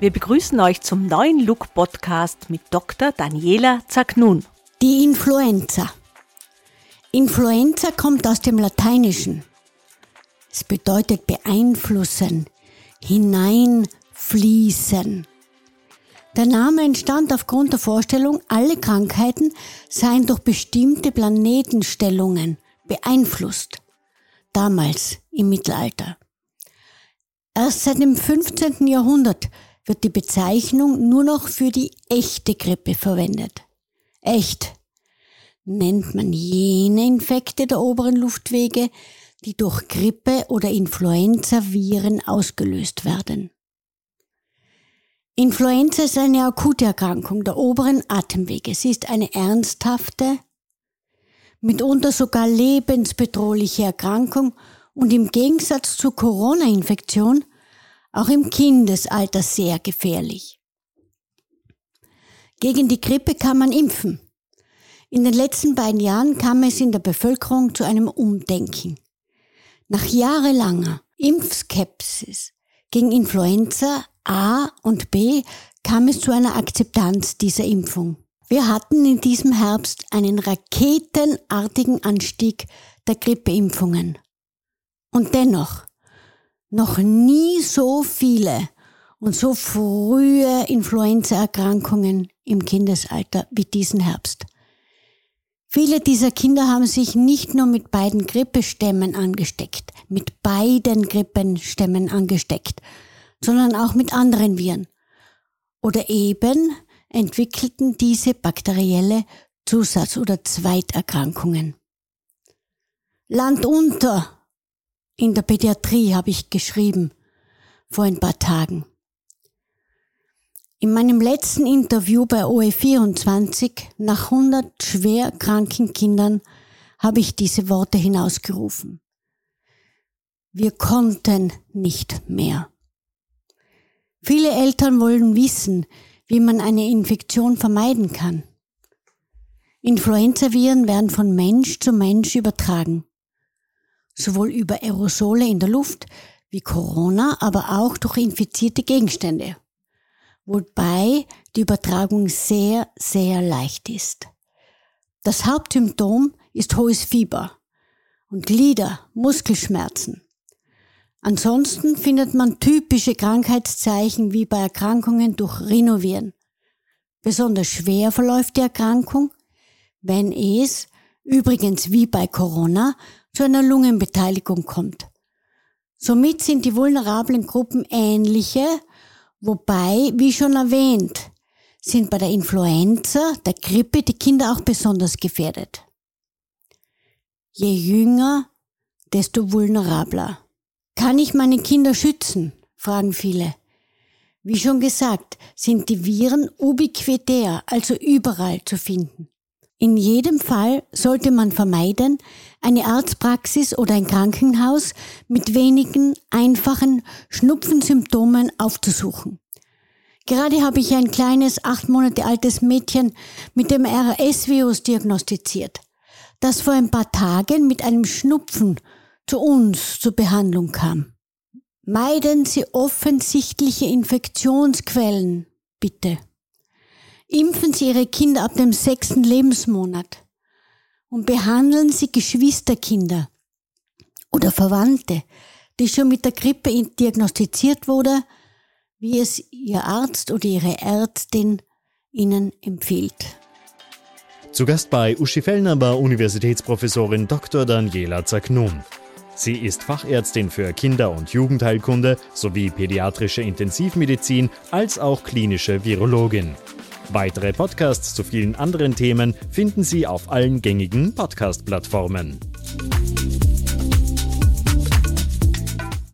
Wir begrüßen euch zum neuen Look Podcast mit Dr. Daniela Zagnun. Die Influenza. Influenza kommt aus dem Lateinischen. Es bedeutet beeinflussen, hineinfließen. Der Name entstand aufgrund der Vorstellung, alle Krankheiten seien durch bestimmte Planetenstellungen beeinflusst. Damals im Mittelalter. Erst seit dem 15. Jahrhundert wird die Bezeichnung nur noch für die echte Grippe verwendet. Echt nennt man jene Infekte der oberen Luftwege, die durch Grippe oder Influenza-Viren ausgelöst werden. Influenza ist eine akute Erkrankung der oberen Atemwege. Sie ist eine ernsthafte, mitunter sogar lebensbedrohliche Erkrankung und im Gegensatz zur Corona-Infektion auch im Kindesalter sehr gefährlich. Gegen die Grippe kann man impfen. In den letzten beiden Jahren kam es in der Bevölkerung zu einem Umdenken. Nach jahrelanger Impfskepsis gegen Influenza A und B kam es zu einer Akzeptanz dieser Impfung. Wir hatten in diesem Herbst einen raketenartigen Anstieg der Grippeimpfungen. Und dennoch, noch nie so viele und so frühe Influenzaerkrankungen im Kindesalter wie diesen Herbst. Viele dieser Kinder haben sich nicht nur mit beiden Grippestämmen angesteckt, mit beiden Grippenstämmen angesteckt, sondern auch mit anderen Viren. Oder eben entwickelten diese bakterielle Zusatz- oder Zweiterkrankungen. Land unter in der Pädiatrie habe ich geschrieben vor ein paar Tagen. In meinem letzten Interview bei OE24 nach 100 schwer kranken Kindern habe ich diese Worte hinausgerufen. Wir konnten nicht mehr. Viele Eltern wollen wissen, wie man eine Infektion vermeiden kann. Influenzaviren werden von Mensch zu Mensch übertragen sowohl über Aerosole in der Luft wie Corona, aber auch durch infizierte Gegenstände, wobei die Übertragung sehr, sehr leicht ist. Das Hauptsymptom ist hohes Fieber und Glieder, Muskelschmerzen. Ansonsten findet man typische Krankheitszeichen wie bei Erkrankungen durch Rhinoviren. Besonders schwer verläuft die Erkrankung, wenn es, übrigens wie bei Corona, zu einer Lungenbeteiligung kommt. Somit sind die vulnerablen Gruppen ähnliche, wobei, wie schon erwähnt, sind bei der Influenza, der Grippe, die Kinder auch besonders gefährdet. Je jünger, desto vulnerabler. Kann ich meine Kinder schützen? fragen viele. Wie schon gesagt, sind die Viren ubiquitär, also überall zu finden. In jedem Fall sollte man vermeiden, eine Arztpraxis oder ein Krankenhaus mit wenigen einfachen Schnupfensymptomen aufzusuchen. Gerade habe ich ein kleines, acht Monate altes Mädchen mit dem RS-Virus diagnostiziert, das vor ein paar Tagen mit einem Schnupfen zu uns zur Behandlung kam. Meiden Sie offensichtliche Infektionsquellen, bitte. Impfen Sie Ihre Kinder ab dem sechsten Lebensmonat und behandeln Sie Geschwisterkinder oder Verwandte, die schon mit der Grippe diagnostiziert wurde, wie es Ihr Arzt oder Ihre Ärztin Ihnen empfiehlt. Zu Gast bei Uschi Fellner war Universitätsprofessorin Dr. Daniela Zagnum. Sie ist Fachärztin für Kinder- und Jugendheilkunde sowie pädiatrische Intensivmedizin als auch klinische Virologin. Weitere Podcasts zu vielen anderen Themen finden Sie auf allen gängigen Podcast-Plattformen.